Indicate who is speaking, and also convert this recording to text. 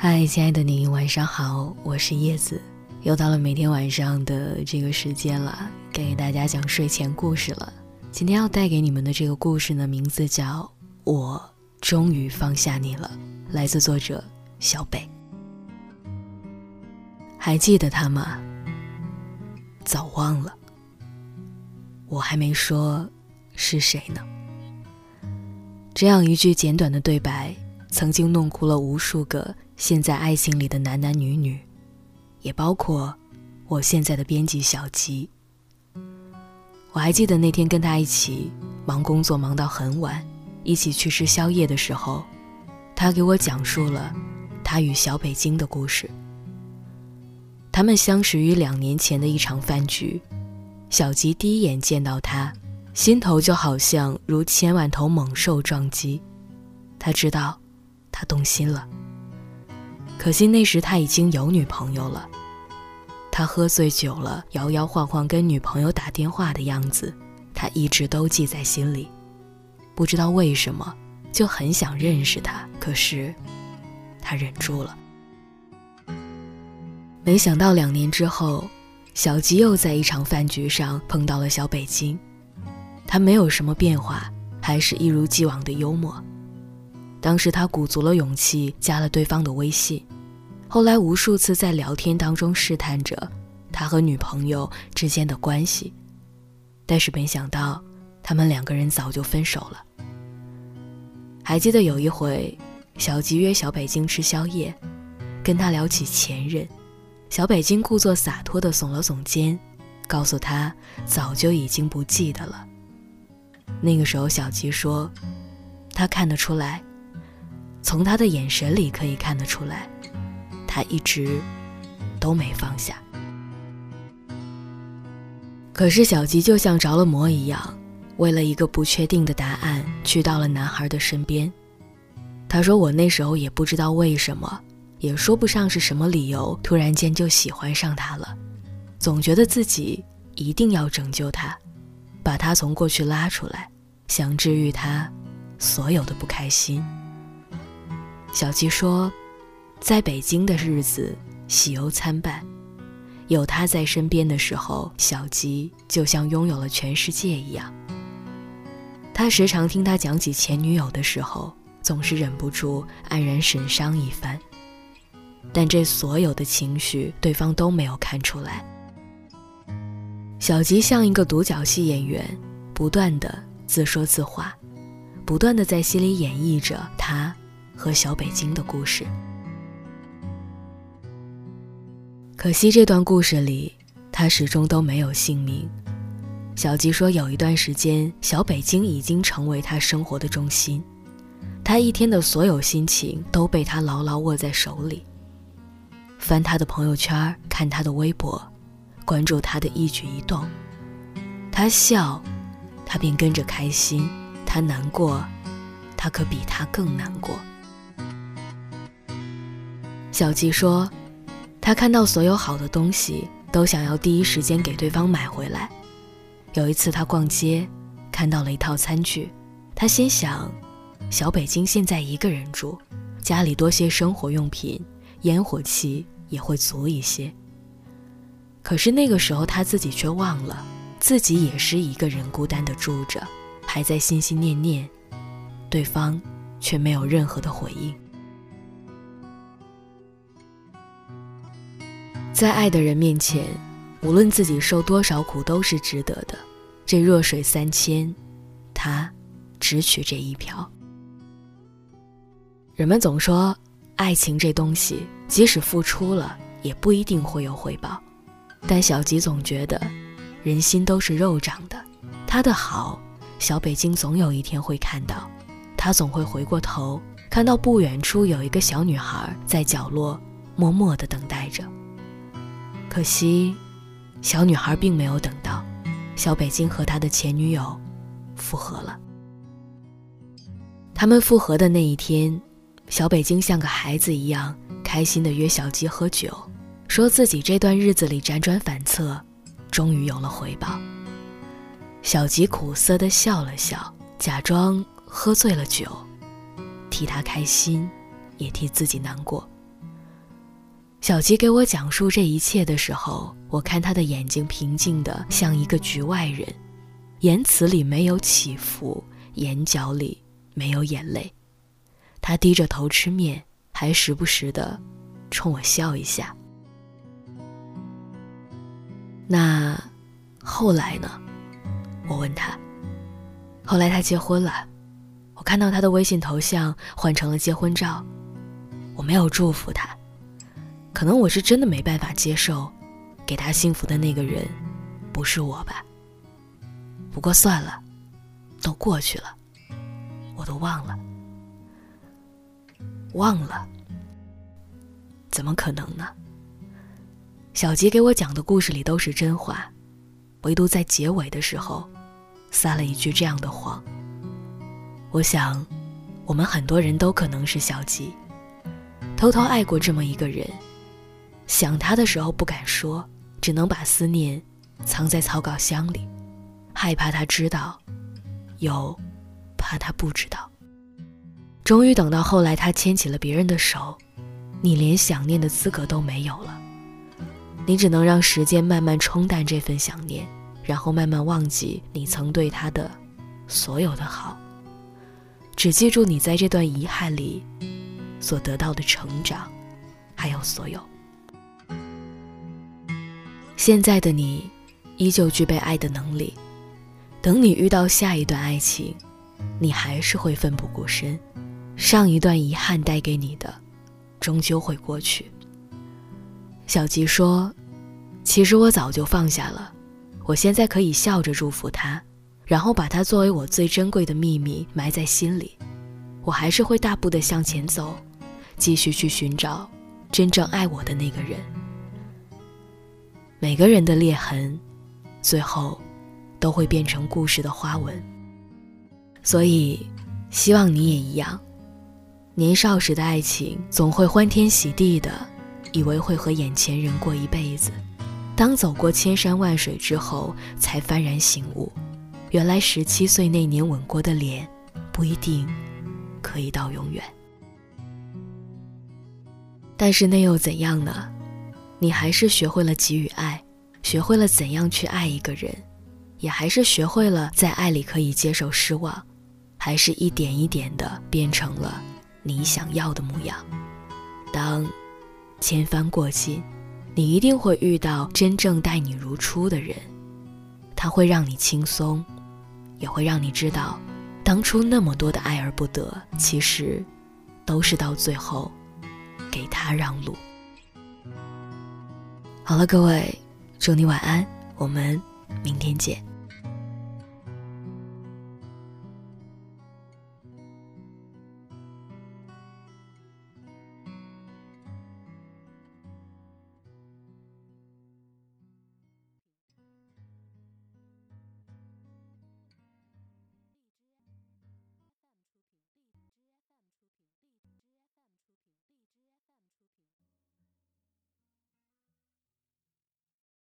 Speaker 1: 嗨，亲爱的你，晚上好，我是叶子，又到了每天晚上的这个时间了，该给大家讲睡前故事了。今天要带给你们的这个故事呢，名字叫《我终于放下你了》，来自作者小北。还记得他吗？早忘了。我还没说是谁呢。这样一句简短的对白，曾经弄哭了无数个。现在爱情里的男男女女，也包括我现在的编辑小吉。我还记得那天跟他一起忙工作忙到很晚，一起去吃宵夜的时候，他给我讲述了他与小北京的故事。他们相识于两年前的一场饭局，小吉第一眼见到他，心头就好像如千万头猛兽撞击，他知道，他动心了。可惜那时他已经有女朋友了，他喝醉酒了，摇摇晃晃跟女朋友打电话的样子，他一直都记在心里。不知道为什么，就很想认识他，可是他忍住了。没想到两年之后，小吉又在一场饭局上碰到了小北京，他没有什么变化，还是一如既往的幽默。当时他鼓足了勇气加了对方的微信，后来无数次在聊天当中试探着他和女朋友之间的关系，但是没想到他们两个人早就分手了。还记得有一回，小吉约小北京吃宵夜，跟他聊起前任，小北京故作洒脱地耸了耸肩，告诉他早就已经不记得了。那个时候，小吉说，他看得出来。从他的眼神里可以看得出来，他一直都没放下。可是小吉就像着了魔一样，为了一个不确定的答案，去到了男孩的身边。他说：“我那时候也不知道为什么，也说不上是什么理由，突然间就喜欢上他了。总觉得自己一定要拯救他，把他从过去拉出来，想治愈他所有的不开心。”小吉说，在北京的日子喜忧参半，有他在身边的时候，小吉就像拥有了全世界一样。他时常听他讲起前女友的时候，总是忍不住黯然神伤一番。但这所有的情绪，对方都没有看出来。小吉像一个独角戏演员，不断的自说自话，不断的在心里演绎着他。和小北京的故事，可惜这段故事里，他始终都没有姓名。小吉说，有一段时间，小北京已经成为他生活的中心，他一天的所有心情都被他牢牢握在手里。翻他的朋友圈，看他的微博，关注他的一举一动。他笑，他便跟着开心；他难过，他可比他更难过。小吉说：“他看到所有好的东西，都想要第一时间给对方买回来。有一次他逛街，看到了一套餐具，他心想，小北京现在一个人住，家里多些生活用品，烟火气也会足一些。可是那个时候他自己却忘了，自己也是一个人孤单的住着，还在心心念念，对方却没有任何的回应。”在爱的人面前，无论自己受多少苦都是值得的。这弱水三千，他只取这一瓢。人们总说，爱情这东西，即使付出了，也不一定会有回报。但小吉总觉得，人心都是肉长的。他的好，小北京总有一天会看到。他总会回过头，看到不远处有一个小女孩在角落默默地等待着。可惜，小女孩并没有等到小北京和他的前女友复合了。他们复合的那一天，小北京像个孩子一样开心的约小吉喝酒，说自己这段日子里辗转反侧，终于有了回报。小吉苦涩的笑了笑，假装喝醉了酒，替他开心，也替自己难过。小吉给我讲述这一切的时候，我看他的眼睛平静的像一个局外人，言辞里没有起伏，眼角里没有眼泪。他低着头吃面，还时不时的冲我笑一下。那后来呢？我问他。后来他结婚了，我看到他的微信头像换成了结婚照，我没有祝福他。可能我是真的没办法接受，给他幸福的那个人，不是我吧。不过算了，都过去了，我都忘了。忘了？怎么可能呢？小吉给我讲的故事里都是真话，唯独在结尾的时候，撒了一句这样的谎。我想，我们很多人都可能是小吉，偷偷爱过这么一个人。想他的时候不敢说，只能把思念藏在草稿箱里，害怕他知道，又怕他不知道。终于等到后来，他牵起了别人的手，你连想念的资格都没有了。你只能让时间慢慢冲淡这份想念，然后慢慢忘记你曾对他的所有的好，只记住你在这段遗憾里所得到的成长，还有所有。现在的你，依旧具备爱的能力。等你遇到下一段爱情，你还是会奋不顾身。上一段遗憾带给你的，终究会过去。小吉说：“其实我早就放下了，我现在可以笑着祝福他，然后把他作为我最珍贵的秘密埋在心里。我还是会大步的向前走，继续去寻找真正爱我的那个人。”每个人的裂痕，最后都会变成故事的花纹。所以，希望你也一样。年少时的爱情总会欢天喜地的，以为会和眼前人过一辈子。当走过千山万水之后，才幡然醒悟，原来十七岁那年吻过的脸，不一定可以到永远。但是那又怎样呢？你还是学会了给予爱，学会了怎样去爱一个人，也还是学会了在爱里可以接受失望，还是一点一点的变成了你想要的模样。当千帆过尽，你一定会遇到真正待你如初的人，他会让你轻松，也会让你知道，当初那么多的爱而不得，其实都是到最后给他让路。好了，各位，祝你晚安，我们明天见。